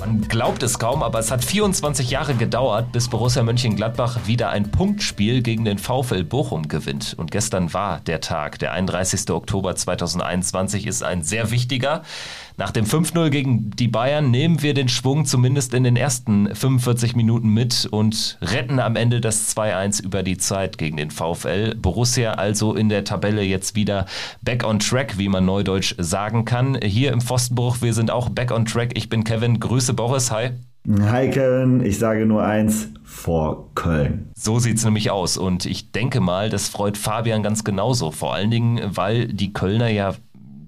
Man glaubt es kaum, aber es hat 24 Jahre gedauert, bis Borussia Mönchengladbach wieder ein Punktspiel gegen den VfL Bochum gewinnt. Und gestern war der Tag. Der 31. Oktober 2021 ist ein sehr wichtiger. Nach dem 5-0 gegen die Bayern nehmen wir den Schwung zumindest in den ersten 45 Minuten mit und retten am Ende das 2-1 über die Zeit gegen den VfL. Borussia also in der Tabelle jetzt wieder back on track, wie man neudeutsch sagen kann. Hier im Pfostenbruch, wir sind auch back on track. Ich bin Kevin. Grüße Boris. Hi. Hi Kevin, ich sage nur eins, vor Köln. So sieht es nämlich aus und ich denke mal, das freut Fabian ganz genauso. Vor allen Dingen, weil die Kölner ja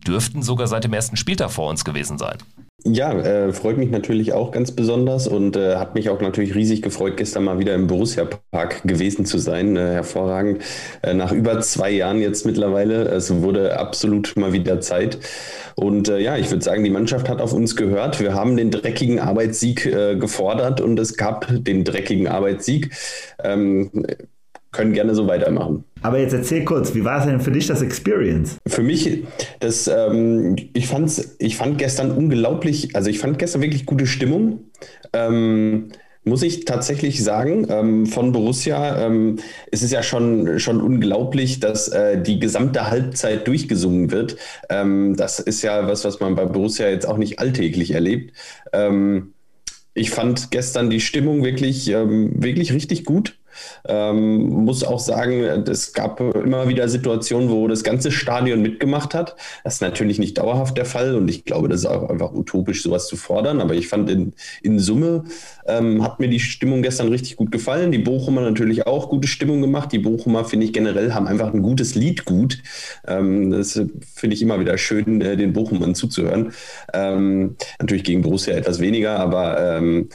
dürften sogar seit dem ersten Spieltag vor uns gewesen sein. Ja, äh, freut mich natürlich auch ganz besonders und äh, hat mich auch natürlich riesig gefreut, gestern mal wieder im Borussia Park gewesen zu sein. Äh, hervorragend. Äh, nach über zwei Jahren jetzt mittlerweile. Es wurde absolut mal wieder Zeit. Und äh, ja, ich würde sagen, die Mannschaft hat auf uns gehört. Wir haben den dreckigen Arbeitssieg äh, gefordert und es gab den dreckigen Arbeitssieg. Ähm, können gerne so weitermachen. Aber jetzt erzähl kurz, wie war es denn für dich das Experience? Für mich, das, ähm, ich, fand's, ich fand gestern unglaublich, also ich fand gestern wirklich gute Stimmung. Ähm, muss ich tatsächlich sagen, ähm, von Borussia ähm, ist es ja schon, schon unglaublich, dass äh, die gesamte Halbzeit durchgesungen wird. Ähm, das ist ja was, was man bei Borussia jetzt auch nicht alltäglich erlebt. Ähm, ich fand gestern die Stimmung wirklich, ähm, wirklich richtig gut. Ähm, muss auch sagen, es gab immer wieder Situationen, wo das ganze Stadion mitgemacht hat. Das ist natürlich nicht dauerhaft der Fall und ich glaube, das ist auch einfach utopisch, sowas zu fordern. Aber ich fand in, in Summe ähm, hat mir die Stimmung gestern richtig gut gefallen. Die Bochumer natürlich auch gute Stimmung gemacht. Die Bochumer, finde ich generell, haben einfach ein gutes Lied gut. Ähm, das finde ich immer wieder schön, äh, den Bochumern zuzuhören. Ähm, natürlich gegen Borussia etwas weniger, aber ähm,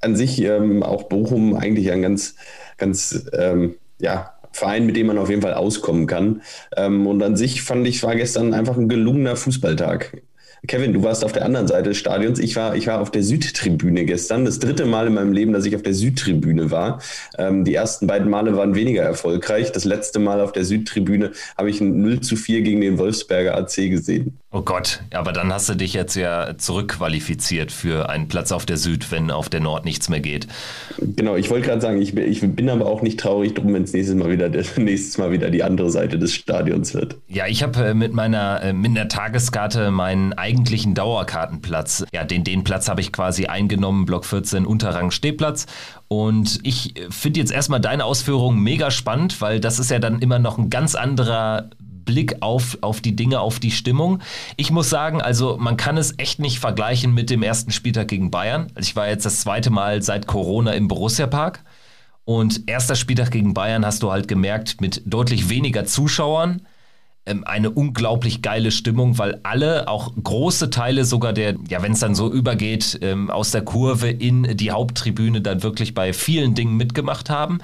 an sich ähm, auch Bochum eigentlich ein ganz ganz, ähm, ja, Verein, mit dem man auf jeden Fall auskommen kann. Ähm, und an sich fand ich, war gestern einfach ein gelungener Fußballtag. Kevin, du warst auf der anderen Seite des Stadions. Ich war, ich war auf der Südtribüne gestern. Das dritte Mal in meinem Leben, dass ich auf der Südtribüne war. Ähm, die ersten beiden Male waren weniger erfolgreich. Das letzte Mal auf der Südtribüne habe ich ein 0 zu 4 gegen den Wolfsberger AC gesehen. Oh Gott, aber dann hast du dich jetzt ja zurückqualifiziert für einen Platz auf der Süd, wenn auf der Nord nichts mehr geht. Genau, ich wollte gerade sagen, ich bin, ich bin aber auch nicht traurig drum, wenn es nächstes Mal wieder nächstes Mal wieder die andere Seite des Stadions wird. Ja, ich habe äh, mit meiner äh, mit der Tageskarte meinen eigentlichen Dauerkartenplatz. Ja, den, den Platz habe ich quasi eingenommen, Block 14, Unterrang Stehplatz. Und ich äh, finde jetzt erstmal deine Ausführungen mega spannend, weil das ist ja dann immer noch ein ganz anderer Blick auf, auf die Dinge, auf die Stimmung. Ich muss sagen, also man kann es echt nicht vergleichen mit dem ersten Spieltag gegen Bayern. Also ich war jetzt das zweite Mal seit Corona im Borussia Park. Und erster Spieltag gegen Bayern hast du halt gemerkt, mit deutlich weniger Zuschauern, ähm, eine unglaublich geile Stimmung, weil alle, auch große Teile sogar der, ja, wenn es dann so übergeht, ähm, aus der Kurve in die Haupttribüne dann wirklich bei vielen Dingen mitgemacht haben.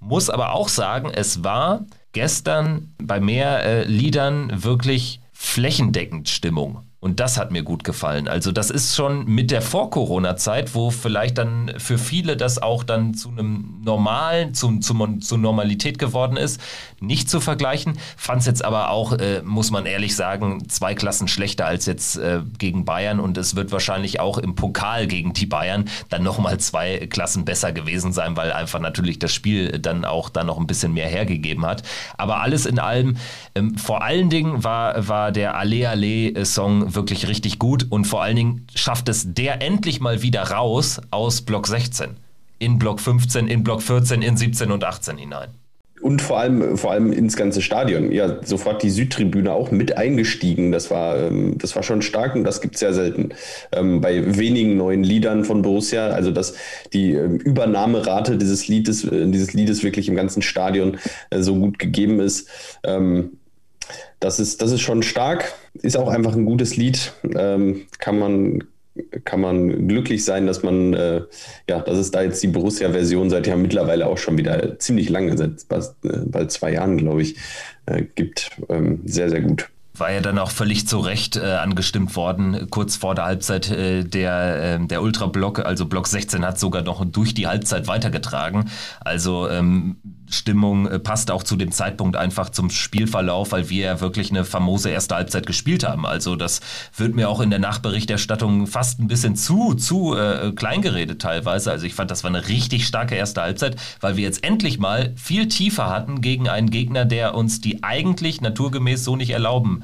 Muss aber auch sagen, es war gestern bei mehr äh, Liedern wirklich flächendeckend Stimmung. Und das hat mir gut gefallen. Also das ist schon mit der Vor-Corona-Zeit, wo vielleicht dann für viele das auch dann zu einem normalen, zu, zu, zu Normalität geworden ist, nicht zu vergleichen. Fand es jetzt aber auch, äh, muss man ehrlich sagen, zwei Klassen schlechter als jetzt äh, gegen Bayern. Und es wird wahrscheinlich auch im Pokal gegen die Bayern dann nochmal zwei Klassen besser gewesen sein, weil einfach natürlich das Spiel dann auch dann noch ein bisschen mehr hergegeben hat. Aber alles in allem, ähm, vor allen Dingen war, war der Ale Ale Song wirklich richtig gut und vor allen Dingen schafft es der endlich mal wieder raus aus Block 16 in Block 15, in Block 14, in 17 und 18 hinein. Und vor allem, vor allem ins ganze Stadion. Ja, sofort die Südtribüne auch mit eingestiegen. Das war, ähm, das war schon stark und das gibt es sehr selten. Ähm, bei wenigen neuen Liedern von Borussia, also dass die ähm, Übernahmerate dieses Liedes, äh, dieses Liedes wirklich im ganzen Stadion äh, so gut gegeben ist. Das ist, das ist schon stark, ist auch einfach ein gutes Lied. Ähm, kann man kann man glücklich sein, dass man, äh, ja, dass es da jetzt die Borussia-Version seit ja mittlerweile auch schon wieder ziemlich lange, seit bald, äh, bald zwei Jahren, glaube ich, äh, gibt. Ähm, sehr, sehr gut war ja dann auch völlig zu Recht äh, angestimmt worden, kurz vor der Halbzeit äh, der, äh, der Ultra-Block, also Block 16 hat sogar noch durch die Halbzeit weitergetragen. Also ähm, Stimmung äh, passt auch zu dem Zeitpunkt einfach zum Spielverlauf, weil wir ja wirklich eine famose erste Halbzeit gespielt haben. Also das wird mir auch in der Nachberichterstattung fast ein bisschen zu, zu äh, klein geredet teilweise. Also ich fand, das war eine richtig starke erste Halbzeit, weil wir jetzt endlich mal viel tiefer hatten gegen einen Gegner, der uns die eigentlich naturgemäß so nicht erlauben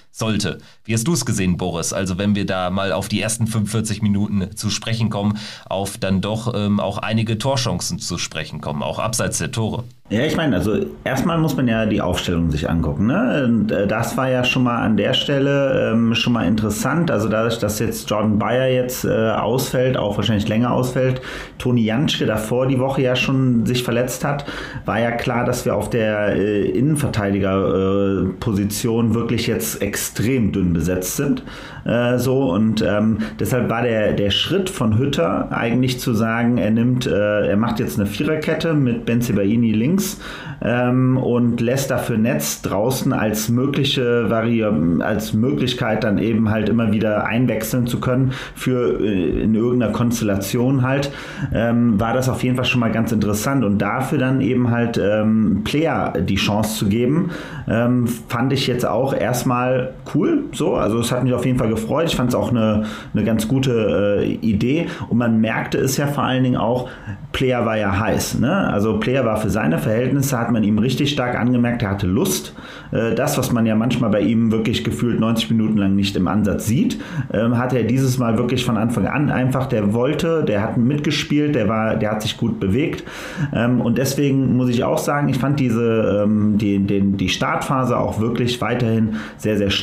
sollte. Wie hast du es gesehen, Boris? Also wenn wir da mal auf die ersten 45 Minuten zu sprechen kommen, auf dann doch ähm, auch einige Torchancen zu sprechen kommen, auch abseits der Tore. Ja, ich meine, also erstmal muss man ja die Aufstellung sich angucken. Ne? Und, äh, das war ja schon mal an der Stelle ähm, schon mal interessant. Also dadurch, dass jetzt Jordan Bayer jetzt äh, ausfällt, auch wahrscheinlich länger ausfällt, Toni Janschke davor die Woche ja schon sich verletzt hat, war ja klar, dass wir auf der äh, Innenverteidigerposition wirklich jetzt extrem dünn besetzt sind. Äh, so und ähm, deshalb war der, der Schritt von Hütter eigentlich zu sagen, er nimmt, äh, er macht jetzt eine Viererkette mit Benzibaini links ähm, und lässt dafür Netz draußen als mögliche Vari als Möglichkeit dann eben halt immer wieder einwechseln zu können für äh, in irgendeiner Konstellation halt, ähm, war das auf jeden Fall schon mal ganz interessant und dafür dann eben halt ähm, Player die Chance zu geben, ähm, fand ich jetzt auch erstmal cool so, also es hat mich auf jeden Fall gefreut. Ich fand es auch eine, eine ganz gute äh, Idee. Und man merkte es ja vor allen Dingen auch, Player war ja heiß. Ne? Also Player war für seine Verhältnisse, hat man ihm richtig stark angemerkt, er hatte Lust. Äh, das, was man ja manchmal bei ihm wirklich gefühlt 90 Minuten lang nicht im Ansatz sieht, ähm, hat er dieses Mal wirklich von Anfang an einfach, der wollte, der hat mitgespielt, der war, der hat sich gut bewegt. Ähm, und deswegen muss ich auch sagen, ich fand diese, ähm, die, den, die Startphase auch wirklich weiterhin sehr, sehr stark.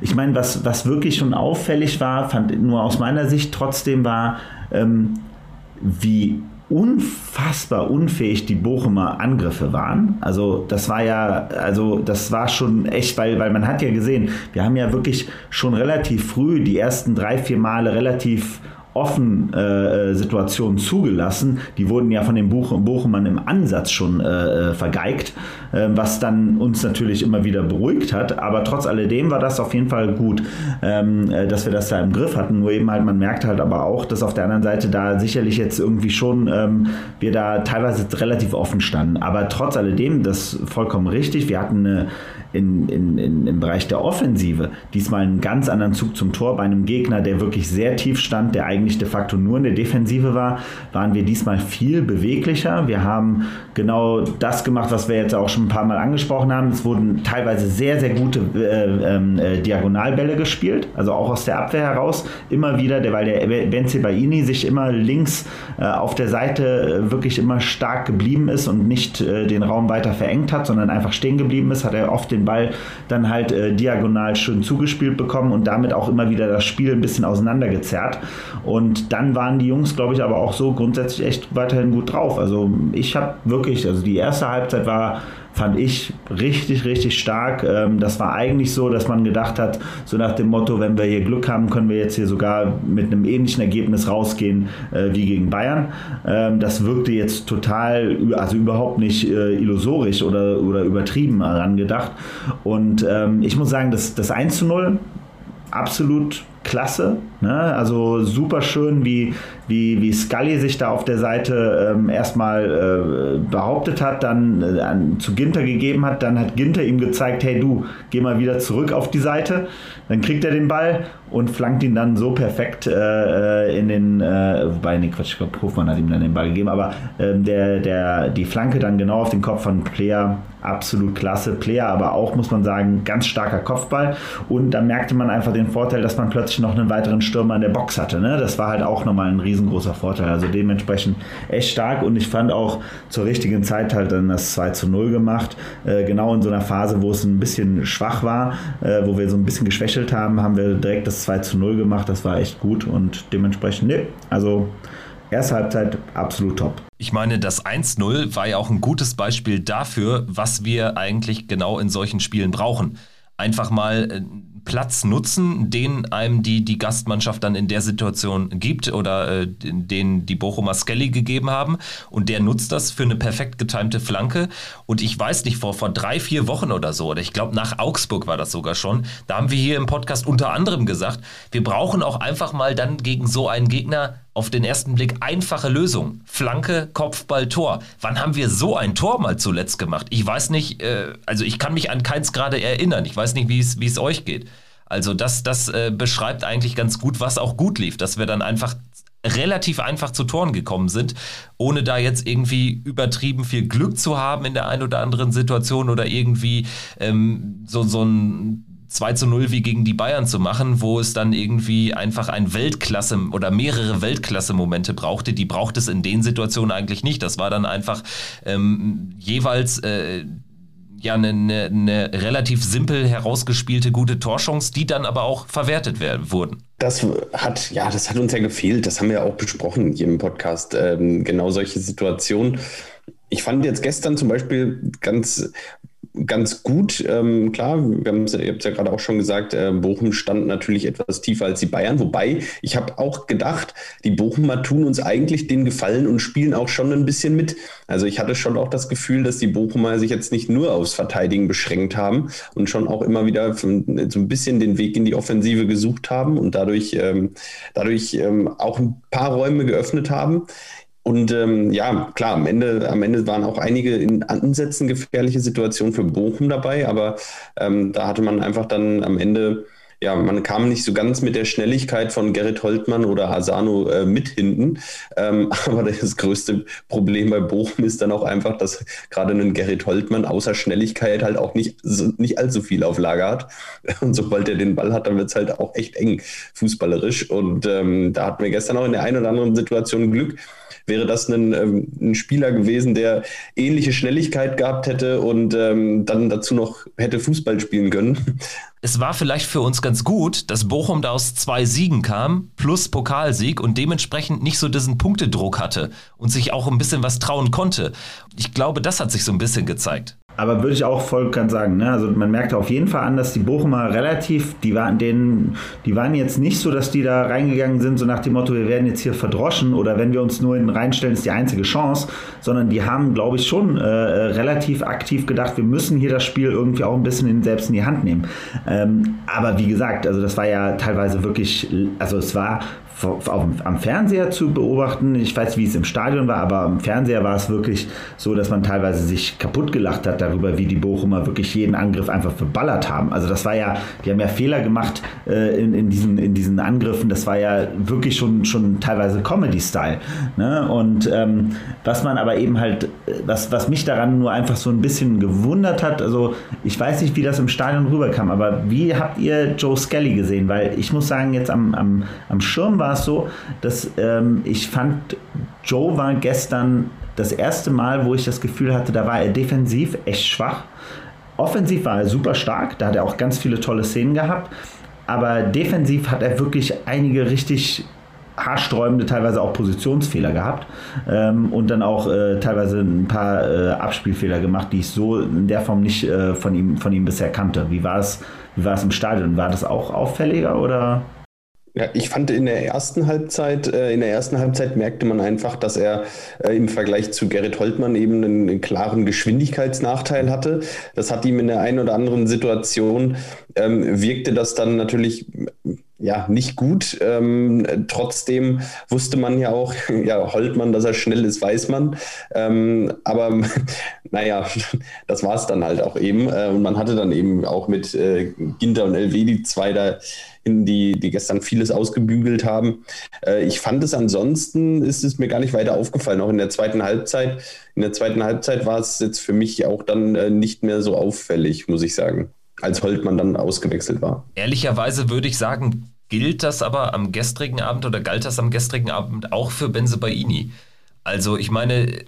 Ich meine, was, was wirklich schon auffällig war, fand nur aus meiner Sicht trotzdem war, wie unfassbar unfähig die Bochumer Angriffe waren. Also das war ja, also das war schon echt, weil, weil man hat ja gesehen, wir haben ja wirklich schon relativ früh die ersten drei, vier Male relativ offen äh, äh, Situationen zugelassen. Die wurden ja von den Buch Bochumern im Ansatz schon äh, äh, vergeigt, äh, was dann uns natürlich immer wieder beruhigt hat. Aber trotz alledem war das auf jeden Fall gut, ähm, äh, dass wir das da im Griff hatten. Nur eben halt, man merkt halt aber auch, dass auf der anderen Seite da sicherlich jetzt irgendwie schon ähm, wir da teilweise relativ offen standen. Aber trotz alledem, das ist vollkommen richtig. Wir hatten eine in, in, in, im Bereich der Offensive diesmal einen ganz anderen Zug zum Tor bei einem Gegner, der wirklich sehr tief stand, der eigentlich de facto nur in der Defensive war, waren wir diesmal viel beweglicher. Wir haben genau das gemacht, was wir jetzt auch schon ein paar Mal angesprochen haben. Es wurden teilweise sehr, sehr gute äh, ähm, äh, Diagonalbälle gespielt, also auch aus der Abwehr heraus. Immer wieder, der, weil der Benze Baini sich immer links äh, auf der Seite äh, wirklich immer stark geblieben ist und nicht äh, den Raum weiter verengt hat, sondern einfach stehen geblieben ist, hat er oft den Ball dann halt äh, diagonal schön zugespielt bekommen und damit auch immer wieder das Spiel ein bisschen auseinandergezerrt. Dann waren die Jungs, glaube ich, aber auch so grundsätzlich echt weiterhin gut drauf. Also ich habe wirklich, also die erste Halbzeit war fand ich richtig, richtig stark. Ähm, das war eigentlich so, dass man gedacht hat, so nach dem Motto, wenn wir hier Glück haben, können wir jetzt hier sogar mit einem ähnlichen Ergebnis rausgehen äh, wie gegen Bayern. Ähm, das wirkte jetzt total, also überhaupt nicht äh, illusorisch oder, oder übertrieben herangedacht. Und ähm, ich muss sagen, das, das 1 zu 0 absolut klasse. Ne? Also super schön, wie, wie, wie Scully sich da auf der Seite ähm, erstmal äh, behauptet hat, dann äh, zu Ginter gegeben hat. Dann hat Ginter ihm gezeigt, hey du, geh mal wieder zurück auf die Seite. Dann kriegt er den Ball und flankt ihn dann so perfekt äh, äh in den, äh, wobei, nee, Quatsch, ich glaube, Hofmann hat ihm dann den Ball gegeben, aber ähm, der, der, die Flanke dann genau auf den Kopf von Player, absolut klasse. Player aber auch, muss man sagen, ganz starker Kopfball. Und da merkte man einfach den Vorteil, dass man plötzlich noch einen weiteren Stürmer in der Box hatte. Ne? Das war halt auch nochmal ein riesengroßer Vorteil. Also dementsprechend echt stark und ich fand auch zur richtigen Zeit halt dann das 2 zu 0 gemacht. Äh, genau in so einer Phase, wo es ein bisschen schwach war, äh, wo wir so ein bisschen geschwächelt haben, haben wir direkt das 2 zu 0 gemacht. Das war echt gut und dementsprechend, ne, also erste Halbzeit absolut top. Ich meine, das 1-0 war ja auch ein gutes Beispiel dafür, was wir eigentlich genau in solchen Spielen brauchen. Einfach mal äh, Platz nutzen, den einem die, die Gastmannschaft dann in der Situation gibt oder äh, den die Bochumer Skelly gegeben haben. Und der nutzt das für eine perfekt getimte Flanke. Und ich weiß nicht, vor, vor drei, vier Wochen oder so, oder ich glaube nach Augsburg war das sogar schon, da haben wir hier im Podcast unter anderem gesagt, wir brauchen auch einfach mal dann gegen so einen Gegner auf den ersten Blick einfache Lösung. Flanke, Kopfball, Tor. Wann haben wir so ein Tor mal zuletzt gemacht? Ich weiß nicht, äh, also ich kann mich an keins gerade erinnern. Ich weiß nicht, wie es euch geht. Also das, das äh, beschreibt eigentlich ganz gut, was auch gut lief, dass wir dann einfach relativ einfach zu Toren gekommen sind, ohne da jetzt irgendwie übertrieben viel Glück zu haben in der einen oder anderen Situation oder irgendwie ähm, so, so ein 2 zu 0 wie gegen die Bayern zu machen, wo es dann irgendwie einfach ein Weltklasse oder mehrere Weltklasse-Momente brauchte. Die braucht es in den Situationen eigentlich nicht. Das war dann einfach ähm, jeweils äh, ja eine, eine, eine, relativ simpel herausgespielte gute Torchance, die dann aber auch verwertet werden, wurden. Das hat, ja, das hat uns ja gefehlt. Das haben wir ja auch besprochen hier im Podcast. Ähm, genau solche Situationen. Ich fand jetzt gestern zum Beispiel ganz ganz gut. Ähm, klar, wir ihr habt es ja gerade auch schon gesagt, äh, Bochum stand natürlich etwas tiefer als die Bayern. Wobei, ich habe auch gedacht, die Bochumer tun uns eigentlich den Gefallen und spielen auch schon ein bisschen mit. Also ich hatte schon auch das Gefühl, dass die Bochumer sich jetzt nicht nur aufs Verteidigen beschränkt haben und schon auch immer wieder so ein bisschen den Weg in die Offensive gesucht haben und dadurch, ähm, dadurch ähm, auch ein paar Räume geöffnet haben. Und ähm, ja, klar, am Ende, am Ende waren auch einige in Ansätzen gefährliche Situationen für Bochum dabei, aber ähm, da hatte man einfach dann am Ende, ja, man kam nicht so ganz mit der Schnelligkeit von Gerrit Holtmann oder Hasano äh, mit hinten. Ähm, aber das größte Problem bei Bochum ist dann auch einfach, dass gerade ein Gerrit Holtmann außer Schnelligkeit halt auch nicht, so, nicht allzu viel auf Lager hat. Und sobald er den Ball hat, dann wird es halt auch echt eng fußballerisch. Und ähm, da hatten wir gestern auch in der einen oder anderen Situation Glück wäre das ein, ähm, ein Spieler gewesen, der ähnliche Schnelligkeit gehabt hätte und ähm, dann dazu noch hätte Fußball spielen können. Es war vielleicht für uns ganz gut, dass Bochum da aus zwei Siegen kam, plus Pokalsieg und dementsprechend nicht so diesen Punktedruck hatte und sich auch ein bisschen was trauen konnte. Ich glaube, das hat sich so ein bisschen gezeigt. Aber würde ich auch voll ganz sagen, ne? also man merkte auf jeden Fall an, dass die Bochumer relativ, die waren denen, die waren jetzt nicht so, dass die da reingegangen sind, so nach dem Motto, wir werden jetzt hier verdroschen oder wenn wir uns nur in reinstellen, ist die einzige Chance, sondern die haben, glaube ich, schon äh, relativ aktiv gedacht, wir müssen hier das Spiel irgendwie auch ein bisschen in, selbst in die Hand nehmen. Ähm, aber wie gesagt, also das war ja teilweise wirklich, also es war am Fernseher zu beobachten. Ich weiß, wie es im Stadion war, aber am Fernseher war es wirklich so, dass man teilweise sich kaputt gelacht hat darüber, wie die Bochumer wirklich jeden Angriff einfach verballert haben. Also das war ja, die haben ja Fehler gemacht äh, in, in, diesen, in diesen Angriffen. Das war ja wirklich schon, schon teilweise Comedy-Style. Ne? Und ähm, was man aber eben halt, was, was mich daran nur einfach so ein bisschen gewundert hat, also ich weiß nicht, wie das im Stadion rüberkam, aber wie habt ihr Joe Skelly gesehen? Weil ich muss sagen, jetzt am, am, am Schirm war es so, dass ähm, ich fand, Joe war gestern das erste Mal, wo ich das Gefühl hatte, da war er defensiv echt schwach. Offensiv war er super stark, da hat er auch ganz viele tolle Szenen gehabt. Aber defensiv hat er wirklich einige richtig haarsträubende, teilweise auch Positionsfehler gehabt ähm, und dann auch äh, teilweise ein paar äh, Abspielfehler gemacht, die ich so in der Form nicht äh, von, ihm, von ihm bisher kannte. Wie war es, wie war es im Stadion? War das auch auffälliger oder? Ja, ich fand in der ersten Halbzeit, äh, in der ersten Halbzeit merkte man einfach, dass er äh, im Vergleich zu Gerrit Holtmann eben einen, einen, klaren Geschwindigkeitsnachteil hatte. Das hat ihm in der einen oder anderen Situation ähm, wirkte das dann natürlich ja, nicht gut. Ähm, trotzdem wusste man ja auch, ja, Holtmann, dass er schnell ist, weiß man. Ähm, aber naja, das war es dann halt auch eben. Äh, und man hatte dann eben auch mit äh, Ginter und die zwei da die, die gestern vieles ausgebügelt haben. Äh, ich fand es ansonsten, ist es mir gar nicht weiter aufgefallen. Auch in der zweiten Halbzeit. In der zweiten Halbzeit war es jetzt für mich auch dann äh, nicht mehr so auffällig, muss ich sagen als Holtmann dann ausgewechselt war. Ehrlicherweise würde ich sagen, gilt das aber am gestrigen Abend oder galt das am gestrigen Abend auch für Benzebaini? Also ich meine,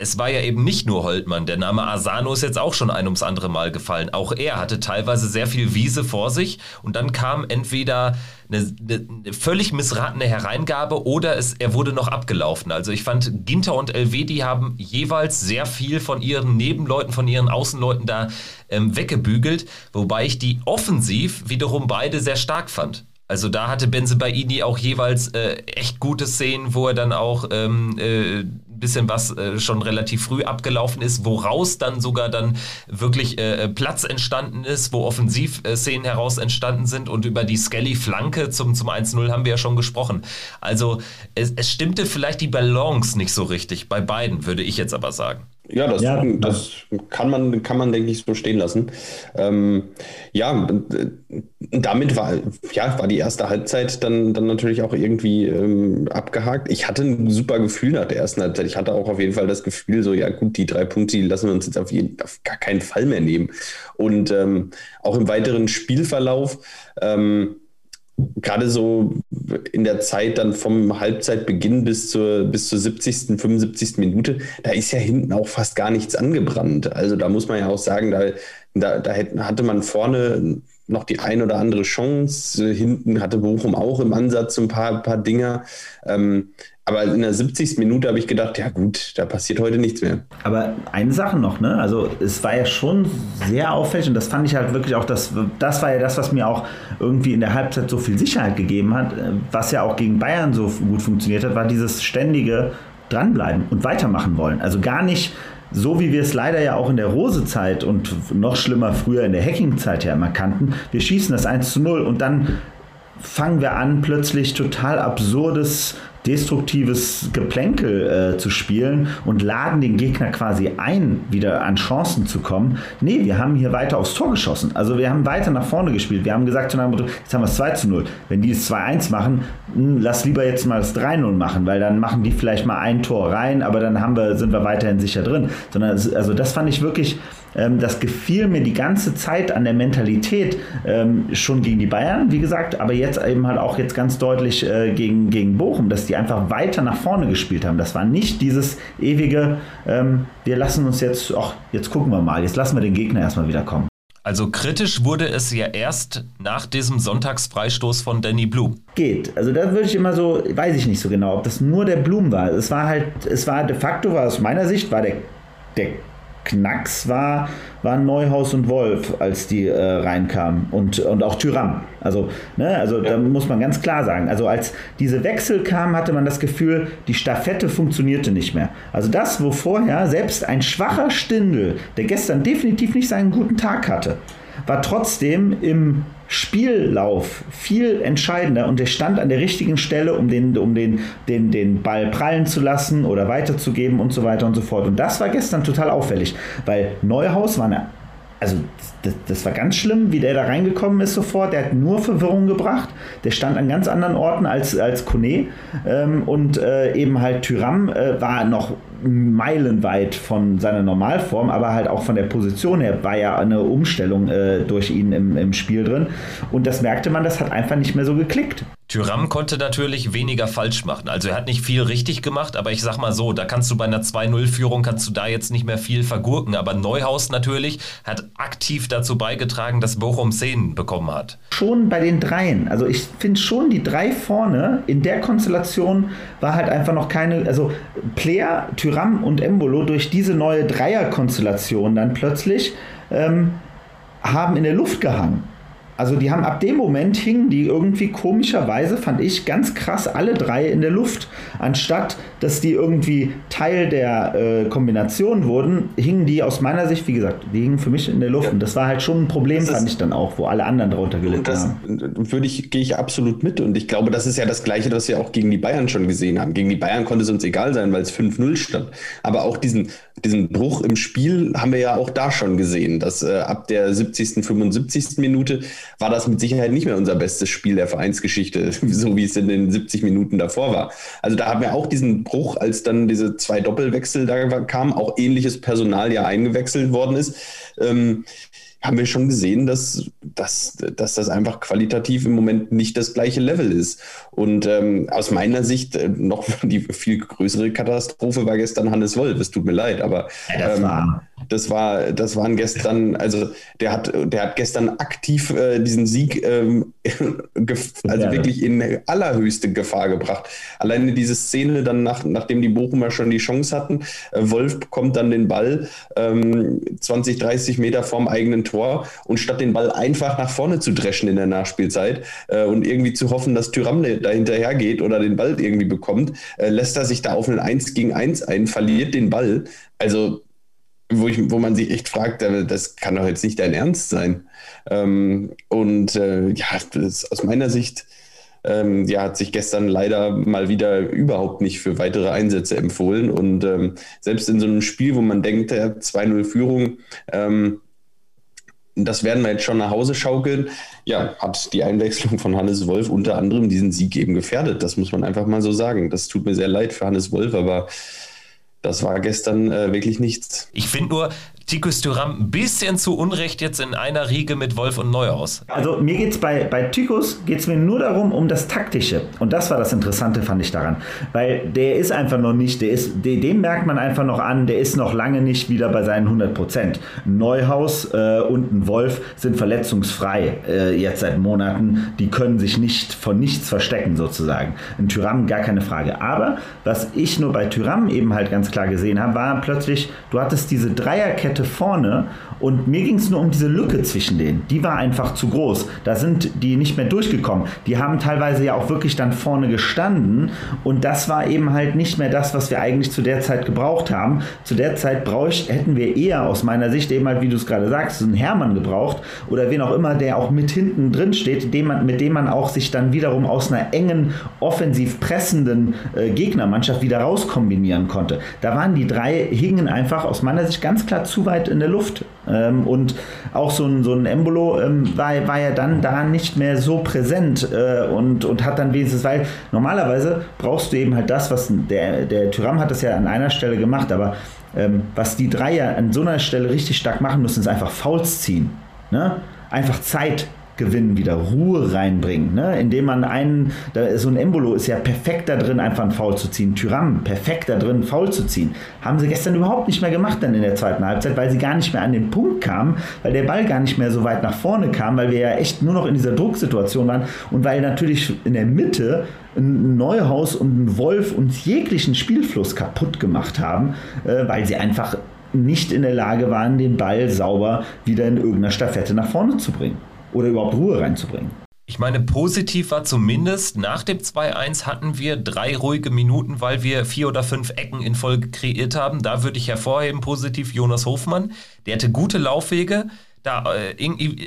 es war ja eben nicht nur Holtmann. Der Name Asano ist jetzt auch schon ein ums andere Mal gefallen. Auch er hatte teilweise sehr viel Wiese vor sich und dann kam entweder eine, eine völlig missratene Hereingabe oder es, er wurde noch abgelaufen. Also ich fand, Ginter und Elvedi haben jeweils sehr viel von ihren Nebenleuten, von ihren Außenleuten da ähm, weggebügelt, wobei ich die offensiv wiederum beide sehr stark fand. Also da hatte Benzebaini auch jeweils äh, echt gute Szenen, wo er dann auch ähm, äh, bisschen was äh, schon relativ früh abgelaufen ist, woraus dann sogar dann wirklich äh, Platz entstanden ist, wo Offensivszenen heraus entstanden sind und über die Skelly-Flanke zum, zum 1-0 haben wir ja schon gesprochen. Also es, es stimmte vielleicht die Balance nicht so richtig bei beiden, würde ich jetzt aber sagen. Ja, das, ja, das kann man, kann man, denke ich, so stehen lassen. Ähm, ja, damit war, ja, war die erste Halbzeit dann, dann natürlich auch irgendwie ähm, abgehakt. Ich hatte ein super Gefühl nach der ersten Halbzeit. Ich hatte auch auf jeden Fall das Gefühl, so, ja gut, die drei Punkte, die lassen wir uns jetzt auf, jeden, auf gar keinen Fall mehr nehmen. Und ähm, auch im weiteren Spielverlauf, ähm, gerade so in der Zeit dann vom Halbzeitbeginn bis zur, bis zur 70., 75. Minute, da ist ja hinten auch fast gar nichts angebrannt. Also da muss man ja auch sagen, da, da, da hatte man vorne noch die ein oder andere Chance. Hinten hatte Bochum auch im Ansatz ein paar, paar Dinger. Ähm, aber in der 70. Minute habe ich gedacht, ja gut, da passiert heute nichts mehr. Aber eine Sache noch, ne? Also es war ja schon sehr auffällig und das fand ich halt wirklich auch, das, das war ja das, was mir auch irgendwie in der Halbzeit so viel Sicherheit gegeben hat, was ja auch gegen Bayern so gut funktioniert hat, war dieses ständige dranbleiben und weitermachen wollen. Also gar nicht so wie wir es leider ja auch in der Rose-Zeit und noch schlimmer früher in der Hacking-Zeit ja immer kannten. Wir schießen das 1 zu 0 und dann fangen wir an, plötzlich total absurdes destruktives Geplänkel äh, zu spielen und laden den Gegner quasi ein, wieder an Chancen zu kommen. Nee, wir haben hier weiter aufs Tor geschossen. Also wir haben weiter nach vorne gespielt. Wir haben gesagt, jetzt haben wir es 2 zu 0. Wenn die es 2-1 machen, mh, hm, lass lieber jetzt mal das 3-0 machen, weil dann machen die vielleicht mal ein Tor rein, aber dann haben wir, sind wir weiterhin sicher drin. Sondern also das fand ich wirklich ähm, das gefiel mir die ganze Zeit an der Mentalität ähm, schon gegen die Bayern, wie gesagt, aber jetzt eben halt auch jetzt ganz deutlich äh, gegen, gegen Bochum, dass die einfach weiter nach vorne gespielt haben. Das war nicht dieses ewige, ähm, wir lassen uns jetzt, ach, jetzt gucken wir mal, jetzt lassen wir den Gegner erstmal wieder kommen. Also kritisch wurde es ja erst nach diesem Sonntagsfreistoß von Danny Blum. Geht. Also da würde ich immer so, weiß ich nicht so genau, ob das nur der Blum war. Es war halt, es war de facto, war aus meiner Sicht, war der, der Knacks war, waren Neuhaus und Wolf, als die äh, reinkamen und, und auch Tyram. Also, ne, also ja. da muss man ganz klar sagen. Also als diese Wechsel kamen, hatte man das Gefühl, die Staffette funktionierte nicht mehr. Also das, wo vorher selbst ein schwacher Stindel, der gestern definitiv nicht seinen guten Tag hatte, war trotzdem im Spiellauf viel entscheidender und er stand an der richtigen Stelle, um den, um den, den, den Ball prallen zu lassen oder weiterzugeben und so weiter und so fort. Und das war gestern total auffällig, weil Neuhaus war eine also das, das, war ganz schlimm, wie der da reingekommen ist sofort. Der hat nur Verwirrung gebracht. Der stand an ganz anderen Orten als, als Kone. Ähm, und äh, eben halt Tyram äh, war noch meilenweit von seiner Normalform, aber halt auch von der Position her war ja eine Umstellung äh, durch ihn im, im Spiel drin. Und das merkte man, das hat einfach nicht mehr so geklickt. Tyram konnte natürlich weniger falsch machen. Also er hat nicht viel richtig gemacht, aber ich sag mal so, da kannst du bei einer 2-0-Führung kannst du da jetzt nicht mehr viel vergurken. Aber Neuhaus natürlich hat aktiv dazu beigetragen, dass Bochum Szenen bekommen hat. Schon bei den dreien. Also ich finde schon, die drei vorne in der Konstellation war halt einfach noch keine, also Player, Tyram und Embolo durch diese neue Dreierkonstellation dann plötzlich ähm, haben in der Luft gehangen. Also die haben ab dem Moment hingen die irgendwie komischerweise, fand ich, ganz krass alle drei in der Luft. Anstatt, dass die irgendwie Teil der äh, Kombination wurden, hingen die aus meiner Sicht, wie gesagt, die hingen für mich in der Luft. Ja. Und das war halt schon ein Problem, das fand ich dann auch, wo alle anderen darunter gelitten das haben. Würde ich, gehe ich absolut mit. Und ich glaube, das ist ja das Gleiche, was wir auch gegen die Bayern schon gesehen haben. Gegen die Bayern konnte es uns egal sein, weil es 5-0 stand. Aber auch diesen, diesen Bruch im Spiel haben wir ja auch da schon gesehen, dass äh, ab der 70., 75. Minute war das mit Sicherheit nicht mehr unser bestes Spiel der Vereinsgeschichte, so wie es in den 70 Minuten davor war. Also da haben wir auch diesen Bruch, als dann diese zwei Doppelwechsel da kamen, auch ähnliches Personal ja eingewechselt worden ist. Ähm, haben wir schon gesehen, dass, dass, dass das einfach qualitativ im Moment nicht das gleiche Level ist. Und ähm, aus meiner Sicht äh, noch die viel größere Katastrophe war gestern Hannes Wolf. Es tut mir leid, aber ja, das, ähm, war. Das war das waren gestern, also der hat der hat gestern aktiv äh, diesen Sieg ähm, also ja. wirklich in allerhöchste Gefahr gebracht. Alleine diese Szene dann nach, nachdem die Bochumer schon die Chance hatten, äh, Wolf bekommt dann den Ball ähm, 20, 30 Meter vorm eigenen Tor und statt den Ball einfach nach vorne zu dreschen in der Nachspielzeit äh, und irgendwie zu hoffen, dass Tyram da hinterher geht oder den Ball irgendwie bekommt, äh, lässt er sich da auf ein 1 gegen 1 ein, verliert den Ball. Also wo, ich, wo man sich echt fragt, äh, das kann doch jetzt nicht dein Ernst sein. Ähm, und äh, ja, aus meiner Sicht ähm, ja, hat sich gestern leider mal wieder überhaupt nicht für weitere Einsätze empfohlen. Und ähm, selbst in so einem Spiel, wo man denkt, 2-0 Führung, ähm, das werden wir jetzt schon nach Hause schaukeln. Ja, hat die Einwechslung von Hannes Wolf unter anderem diesen Sieg eben gefährdet. Das muss man einfach mal so sagen. Das tut mir sehr leid für Hannes Wolf, aber das war gestern äh, wirklich nichts. Ich finde nur, Tikus Thuram ein bisschen zu Unrecht jetzt in einer Riege mit Wolf und Neuhaus. Also mir geht es bei, bei Tykus geht's mir nur darum, um das Taktische. Und das war das Interessante, fand ich daran. Weil der ist einfach noch nicht, der ist, dem merkt man einfach noch an, der ist noch lange nicht wieder bei seinen 100 Prozent. Neuhaus äh, und ein Wolf sind verletzungsfrei äh, jetzt seit Monaten. Die können sich nicht von nichts verstecken sozusagen. Ein Tyram gar keine Frage. Aber was ich nur bei Tyram eben halt ganz klar gesehen habe, war plötzlich, du hattest diese Dreierkette Kette vorne und mir ging es nur um diese Lücke zwischen denen. Die war einfach zu groß. Da sind die nicht mehr durchgekommen. Die haben teilweise ja auch wirklich dann vorne gestanden und das war eben halt nicht mehr das, was wir eigentlich zu der Zeit gebraucht haben. Zu der Zeit bräuch, hätten wir eher aus meiner Sicht eben halt, wie du es gerade sagst, einen Hermann gebraucht oder wen auch immer, der auch mit hinten drin steht, dem man, mit dem man auch sich dann wiederum aus einer engen, offensiv pressenden äh, Gegnermannschaft wieder rauskombinieren konnte. Da waren die drei, hingen einfach aus meiner Sicht ganz klar zu weit in der Luft. Ähm, und auch so ein, so ein Embolo ähm, war, war ja dann da nicht mehr so präsent äh, und, und hat dann wenigstens, weil normalerweise brauchst du eben halt das, was der, der Tyram hat das ja an einer Stelle gemacht, aber ähm, was die drei ja an so einer Stelle richtig stark machen müssen, ist einfach Fouls ziehen. Ne? Einfach Zeit gewinnen, wieder Ruhe reinbringen, ne? indem man einen, so ein Embolo ist ja perfekt da drin, einfach einen Foul zu ziehen, Tyram perfekt da drin, einen Foul zu ziehen. Haben sie gestern überhaupt nicht mehr gemacht dann in der zweiten Halbzeit, weil sie gar nicht mehr an den Punkt kamen, weil der Ball gar nicht mehr so weit nach vorne kam, weil wir ja echt nur noch in dieser Drucksituation waren und weil natürlich in der Mitte ein Neuhaus und ein Wolf uns jeglichen Spielfluss kaputt gemacht haben, äh, weil sie einfach nicht in der Lage waren, den Ball sauber wieder in irgendeiner Staffette nach vorne zu bringen oder überhaupt Ruhe reinzubringen. Ich meine, positiv war zumindest, nach dem 2-1 hatten wir drei ruhige Minuten, weil wir vier oder fünf Ecken in Folge kreiert haben. Da würde ich hervorheben, positiv Jonas Hofmann. Der hatte gute Laufwege. Da, äh,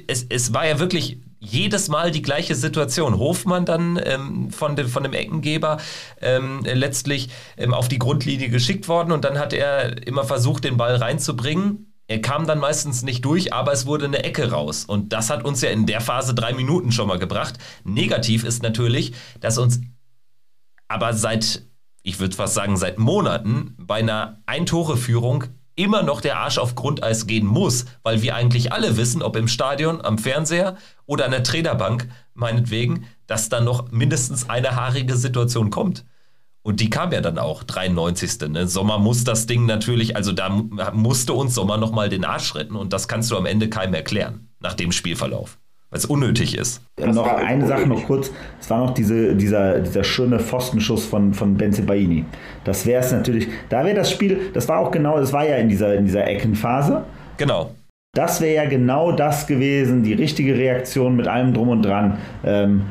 es, es war ja wirklich jedes Mal die gleiche Situation. Hofmann dann ähm, von, dem, von dem Eckengeber ähm, letztlich ähm, auf die Grundlinie geschickt worden und dann hat er immer versucht, den Ball reinzubringen er kam dann meistens nicht durch, aber es wurde eine Ecke raus. Und das hat uns ja in der Phase drei Minuten schon mal gebracht. Negativ ist natürlich, dass uns aber seit, ich würde fast sagen, seit Monaten bei einer Eintore-Führung immer noch der Arsch auf Grundeis gehen muss, weil wir eigentlich alle wissen, ob im Stadion, am Fernseher oder an der Trainerbank, meinetwegen, dass da noch mindestens eine haarige Situation kommt. Und die kam ja dann auch, 93. Ne? Sommer muss das Ding natürlich, also da musste uns Sommer nochmal den Arsch retten und das kannst du am Ende keinem erklären, nach dem Spielverlauf, weil es unnötig ist. Das noch eine Sache noch kurz, es war noch diese, dieser, dieser schöne Pfostenschuss von, von Benze Baini. Das wäre es natürlich, da wäre das Spiel, das war auch genau, das war ja in dieser, in dieser Eckenphase. Genau. Das wäre ja genau das gewesen, die richtige Reaktion mit allem drum und dran. Ähm,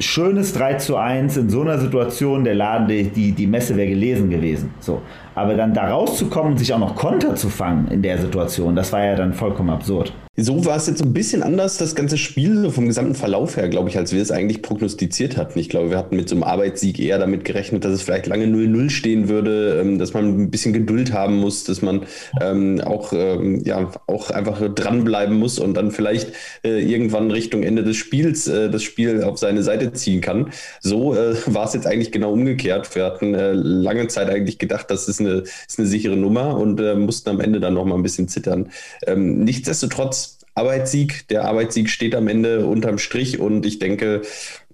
schönes 3 zu 1 in so einer Situation, der Laden, die, die, Messe wäre gelesen gewesen. So. Aber dann da rauszukommen und sich auch noch Konter zu fangen in der Situation, das war ja dann vollkommen absurd. So war es jetzt ein bisschen anders, das ganze Spiel, vom gesamten Verlauf her, glaube ich, als wir es eigentlich prognostiziert hatten. Ich glaube, wir hatten mit so einem Arbeitssieg eher damit gerechnet, dass es vielleicht lange 0-0 stehen würde, ähm, dass man ein bisschen Geduld haben muss, dass man ähm, auch, ähm, ja, auch einfach dranbleiben muss und dann vielleicht äh, irgendwann Richtung Ende des Spiels äh, das Spiel auf seine Seite ziehen kann. So äh, war es jetzt eigentlich genau umgekehrt. Wir hatten äh, lange Zeit eigentlich gedacht, das ist eine, ist eine sichere Nummer und äh, mussten am Ende dann noch mal ein bisschen zittern. Ähm, nichtsdestotrotz Arbeitssieg. Der Arbeitssieg steht am Ende unterm Strich und ich denke,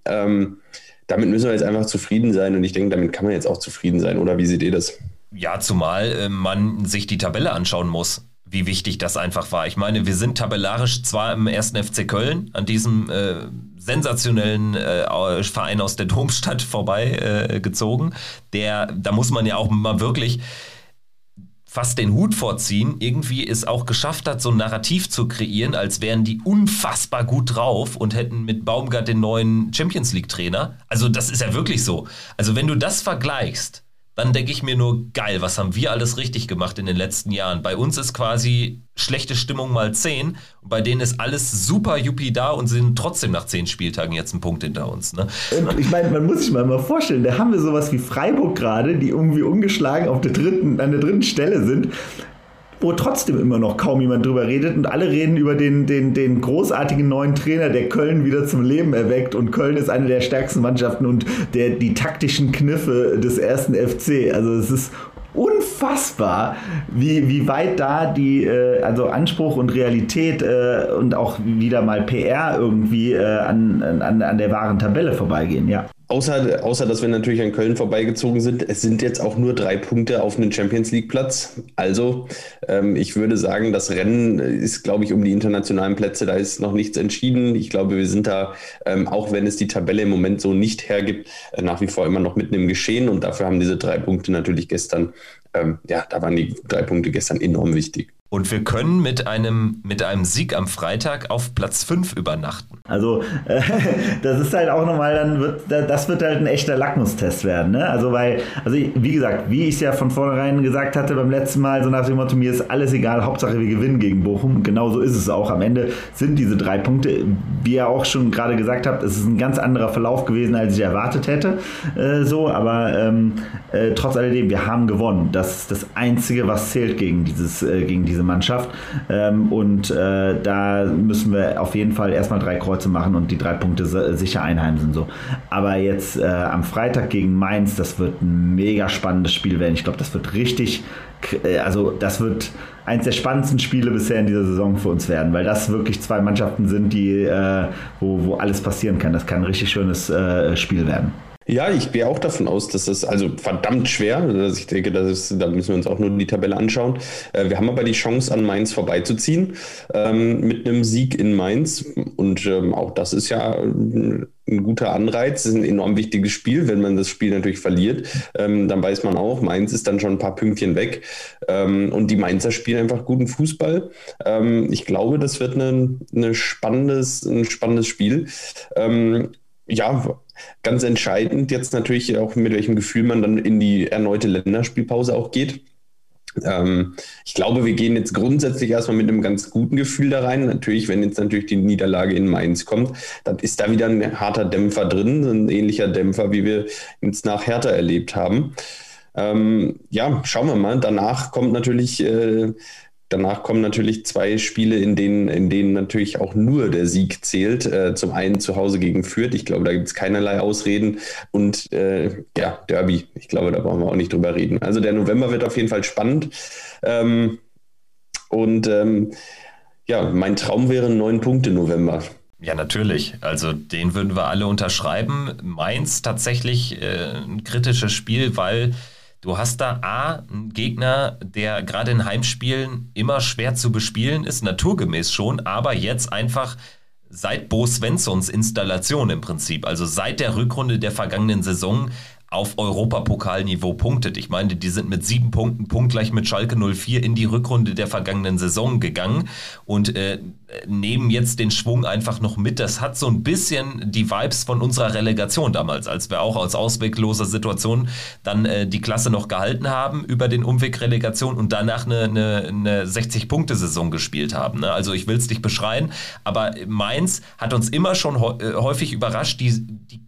ähm, damit müssen wir jetzt einfach zufrieden sein und ich denke, damit kann man jetzt auch zufrieden sein. Oder wie seht ihr das? Ja, zumal äh, man sich die Tabelle anschauen muss wie wichtig das einfach war. Ich meine, wir sind tabellarisch zwar im ersten FC Köln an diesem äh, sensationellen äh, Verein aus der Domstadt vorbei äh, gezogen, der, da muss man ja auch mal wirklich fast den Hut vorziehen, irgendwie es auch geschafft hat, so ein Narrativ zu kreieren, als wären die unfassbar gut drauf und hätten mit Baumgart den neuen Champions League Trainer. Also das ist ja wirklich so. Also wenn du das vergleichst, dann denke ich mir nur, geil, was haben wir alles richtig gemacht in den letzten Jahren? Bei uns ist quasi schlechte Stimmung mal 10 und bei denen ist alles super yuppie da und sind trotzdem nach 10 Spieltagen jetzt ein Punkt hinter uns. Ne? Und ich meine, man muss sich mal, mal vorstellen, da haben wir sowas wie Freiburg gerade, die irgendwie ungeschlagen auf der dritten, an der dritten Stelle sind wo trotzdem immer noch kaum jemand drüber redet und alle reden über den, den, den großartigen neuen Trainer, der Köln wieder zum Leben erweckt und Köln ist eine der stärksten Mannschaften und der, die taktischen Kniffe des ersten FC. Also es ist unfassbar, wie, wie weit da die, äh, also Anspruch und Realität äh, und auch wieder mal PR irgendwie äh, an, an, an der wahren Tabelle vorbeigehen, ja. Außer, außer, dass wir natürlich an Köln vorbeigezogen sind, es sind jetzt auch nur drei Punkte auf einen Champions League Platz. Also ähm, ich würde sagen, das Rennen ist, glaube ich, um die internationalen Plätze, da ist noch nichts entschieden. Ich glaube, wir sind da, ähm, auch wenn es die Tabelle im Moment so nicht hergibt, äh, nach wie vor immer noch mitten im Geschehen. Und dafür haben diese drei Punkte natürlich gestern, ähm, ja, da waren die drei Punkte gestern enorm wichtig. Und wir können mit einem, mit einem Sieg am Freitag auf Platz 5 übernachten. Also, äh, das ist halt auch nochmal, dann wird, das wird halt ein echter Lackmustest werden. Ne? Also, weil, also wie gesagt, wie ich es ja von vornherein gesagt hatte beim letzten Mal, so nach dem Motto, mir ist alles egal, Hauptsache wir gewinnen gegen Bochum. Und genau so ist es auch. Am Ende sind diese drei Punkte, wie ihr auch schon gerade gesagt habt, es ist ein ganz anderer Verlauf gewesen, als ich erwartet hätte. Äh, so, aber ähm, äh, trotz alledem, wir haben gewonnen. Das ist das Einzige, was zählt gegen dieses, äh, gegen dieses diese Mannschaft. Ähm, und äh, da müssen wir auf jeden Fall erstmal drei Kreuze machen und die drei Punkte sicher einheimsen. So. Aber jetzt äh, am Freitag gegen Mainz, das wird ein mega spannendes Spiel werden. Ich glaube, das wird richtig, äh, also das wird eins der spannendsten Spiele bisher in dieser Saison für uns werden, weil das wirklich zwei Mannschaften sind, die, äh, wo, wo alles passieren kann. Das kann ein richtig schönes äh, Spiel werden. Ja, ich gehe auch davon aus, dass es also verdammt schwer. Also ich denke, das ist, da müssen wir uns auch nur die Tabelle anschauen. Äh, wir haben aber die Chance, an Mainz vorbeizuziehen ähm, mit einem Sieg in Mainz. Und ähm, auch das ist ja ein, ein guter Anreiz. Das ist ein enorm wichtiges Spiel. Wenn man das Spiel natürlich verliert, ähm, dann weiß man auch, Mainz ist dann schon ein paar Pünktchen weg. Ähm, und die Mainzer spielen einfach guten Fußball. Ähm, ich glaube, das wird eine, eine spannendes, ein spannendes Spiel. Ähm, ja, ganz entscheidend jetzt natürlich auch, mit welchem Gefühl man dann in die erneute Länderspielpause auch geht. Ähm, ich glaube, wir gehen jetzt grundsätzlich erstmal mit einem ganz guten Gefühl da rein. Natürlich, wenn jetzt natürlich die Niederlage in Mainz kommt, dann ist da wieder ein harter Dämpfer drin, ein ähnlicher Dämpfer, wie wir jetzt nach Hertha erlebt haben. Ähm, ja, schauen wir mal. Danach kommt natürlich äh, Danach kommen natürlich zwei Spiele, in denen, in denen natürlich auch nur der Sieg zählt. Äh, zum einen zu Hause gegen Fürth. Ich glaube, da gibt es keinerlei Ausreden. Und äh, ja, Derby. Ich glaube, da brauchen wir auch nicht drüber reden. Also der November wird auf jeden Fall spannend. Ähm, und ähm, ja, mein Traum wäre neun Punkte November. Ja, natürlich. Also den würden wir alle unterschreiben. Mainz tatsächlich äh, ein kritisches Spiel, weil Du hast da A, einen Gegner, der gerade in Heimspielen immer schwer zu bespielen ist, naturgemäß schon, aber jetzt einfach seit Bo Svenssons Installation im Prinzip, also seit der Rückrunde der vergangenen Saison, auf Europapokalniveau punktet. Ich meine, die sind mit sieben Punkten punktgleich mit Schalke 04 in die Rückrunde der vergangenen Saison gegangen und äh, nehmen jetzt den Schwung einfach noch mit. Das hat so ein bisschen die Vibes von unserer Relegation damals, als wir auch aus auswegloser Situation dann äh, die Klasse noch gehalten haben über den Umweg Relegation und danach eine, eine, eine 60-Punkte-Saison gespielt haben. Ne? Also ich will es nicht beschreien, aber Mainz hat uns immer schon äh, häufig überrascht, die, die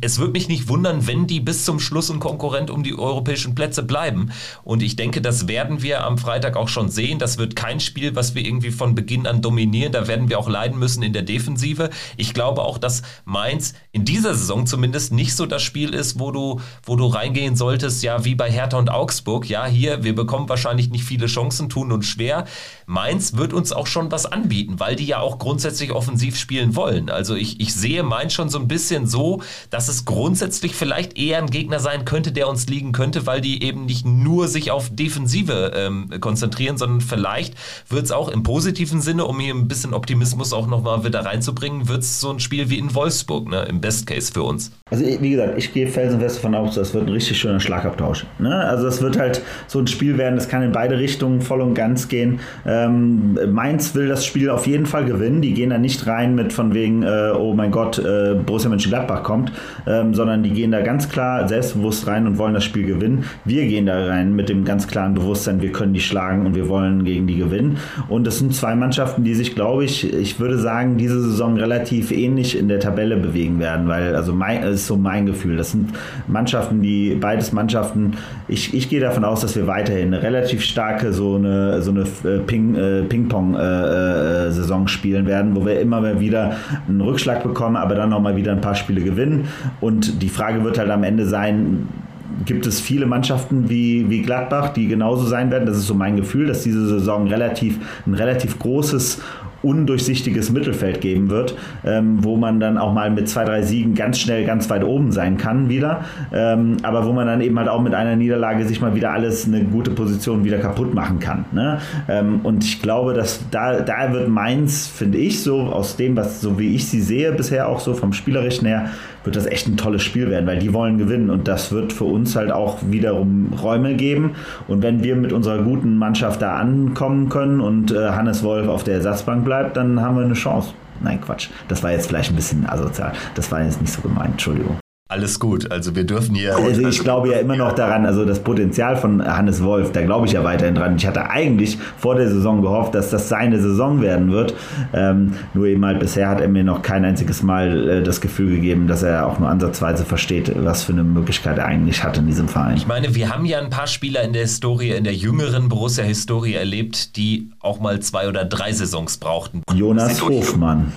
es würde mich nicht wundern, wenn die bis zum Schluss ein Konkurrent um die europäischen Plätze bleiben. Und ich denke, das werden wir am Freitag auch schon sehen. Das wird kein Spiel, was wir irgendwie von Beginn an dominieren. Da werden wir auch leiden müssen in der Defensive. Ich glaube auch, dass Mainz in dieser Saison zumindest nicht so das Spiel ist, wo du, wo du reingehen solltest, ja, wie bei Hertha und Augsburg. Ja, hier, wir bekommen wahrscheinlich nicht viele Chancen, tun uns schwer. Mainz wird uns auch schon was anbieten, weil die ja auch grundsätzlich offensiv spielen wollen. Also ich, ich sehe Mainz schon so ein bisschen so, dass es grundsätzlich vielleicht eher ein Gegner sein könnte, der uns liegen könnte, weil die eben nicht nur sich auf Defensive ähm, konzentrieren, sondern vielleicht wird es auch im positiven Sinne, um hier ein bisschen Optimismus auch nochmal wieder reinzubringen, wird es so ein Spiel wie in Wolfsburg, ne, im Best Case für uns. Also wie gesagt, ich gehe felsenfest davon aus, das wird ein richtig schöner Schlagabtausch. Ne? Also es wird halt so ein Spiel werden, das kann in beide Richtungen voll und ganz gehen. Ähm, Mainz will das Spiel auf jeden Fall gewinnen. Die gehen da nicht rein mit von wegen, äh, oh mein Gott, äh, Borussia Mönchengladbach kommt, ähm, sondern die gehen da ganz klar selbstbewusst rein und wollen das Spiel gewinnen. Wir gehen da rein mit dem ganz klaren Bewusstsein, wir können die schlagen und wir wollen gegen die gewinnen. Und es sind zwei Mannschaften, die sich, glaube ich, ich würde sagen, diese Saison relativ ähnlich in der Tabelle bewegen werden, weil also mein, ist so mein Gefühl. Das sind Mannschaften, die beides Mannschaften. Ich, ich gehe davon aus, dass wir weiterhin eine relativ starke so eine so eine äh, Ping, äh, Ping-Pong-Saison äh, äh spielen werden, wo wir immer wieder einen Rückschlag bekommen, aber dann noch mal wieder ein paar Spiele gewinnen. Und die Frage wird halt am Ende sein, gibt es viele Mannschaften wie, wie Gladbach, die genauso sein werden. Das ist so mein Gefühl, dass diese Saison relativ, ein relativ großes undurchsichtiges Mittelfeld geben wird, ähm, wo man dann auch mal mit zwei, drei Siegen ganz schnell ganz weit oben sein kann wieder, ähm, aber wo man dann eben halt auch mit einer Niederlage sich mal wieder alles eine gute Position wieder kaputt machen kann. Ne? Ähm, und ich glaube, dass da, da wird Mainz, finde ich, so aus dem, was so wie ich sie sehe bisher auch so vom Spielerischen her, wird das echt ein tolles Spiel werden, weil die wollen gewinnen und das wird für uns halt auch wiederum Räume geben. Und wenn wir mit unserer guten Mannschaft da ankommen können und äh, Hannes Wolf auf der Ersatzbank bleibt, dann haben wir eine Chance. Nein, Quatsch. Das war jetzt vielleicht ein bisschen asozial. Das war jetzt nicht so gemeint. Entschuldigung. Alles gut, also wir dürfen hier. Also ich glaube ja immer noch daran, also das Potenzial von Hannes Wolf, da glaube ich ja weiterhin dran. Ich hatte eigentlich vor der Saison gehofft, dass das seine Saison werden wird. Ähm, nur eben halt bisher hat er mir noch kein einziges Mal äh, das Gefühl gegeben, dass er auch nur ansatzweise versteht, was für eine Möglichkeit er eigentlich hat in diesem Verein. Ich meine, wir haben ja ein paar Spieler in der Historie, in der jüngeren Borussia-Historie erlebt, die auch mal zwei oder drei Saisons brauchten. Jonas Hofmann.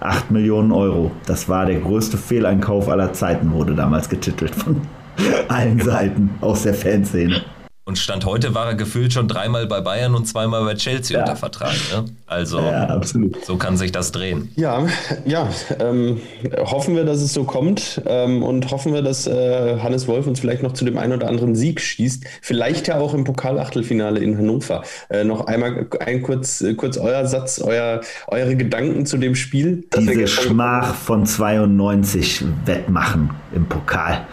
8 Millionen Euro. Das war der größte Fehleinkauf aller Zeiten, wurde damals getitelt von allen Seiten aus der Fanszene. Und Stand heute war er gefühlt schon dreimal bei Bayern und zweimal bei Chelsea ja. unter Vertrag. Ne? Also ja, so kann sich das drehen. Ja, ja. Ähm, hoffen wir, dass es so kommt ähm, und hoffen wir, dass äh, Hannes Wolf uns vielleicht noch zu dem einen oder anderen Sieg schießt. Vielleicht ja auch im Pokalachtelfinale in Hannover. Äh, noch einmal ein kurz, kurz euer Satz, euer, eure Gedanken zu dem Spiel. Diese Schmach von 92 wettmachen im Pokal.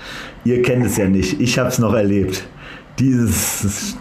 Ihr kennt es ja nicht. Ich habe es noch erlebt dieses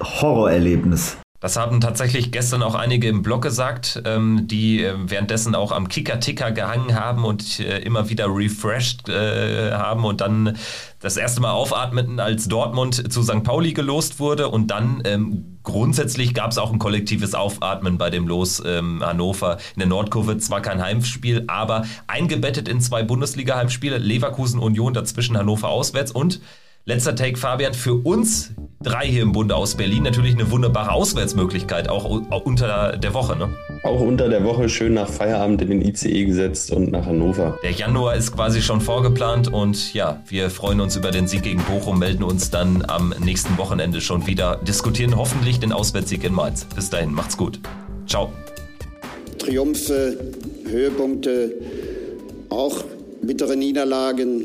Horrorerlebnis. Das haben tatsächlich gestern auch einige im Blog gesagt, ähm, die äh, währenddessen auch am Kicker-Ticker gehangen haben und äh, immer wieder refreshed äh, haben und dann das erste Mal aufatmeten, als Dortmund zu St. Pauli gelost wurde. Und dann ähm, grundsätzlich gab es auch ein kollektives Aufatmen bei dem Los ähm, Hannover in der Nordkurve. Zwar kein Heimspiel, aber eingebettet in zwei Bundesliga-Heimspiele, Leverkusen Union dazwischen Hannover auswärts und Letzter Take, Fabian. Für uns drei hier im Bunde aus Berlin natürlich eine wunderbare Auswärtsmöglichkeit, auch, unter der Woche, ne? Auch unter der Woche schön nach Feierabend in den ICE gesetzt und nach Hannover. Der Januar ist quasi schon vorgeplant und ja, wir freuen uns über den Sieg gegen Bochum, melden uns dann am nächsten Wochenende schon wieder, diskutieren hoffentlich den Auswärtssieg in Mainz. Bis dahin, macht's gut. Ciao. Triumphe, Höhepunkte, auch bittere Niederlagen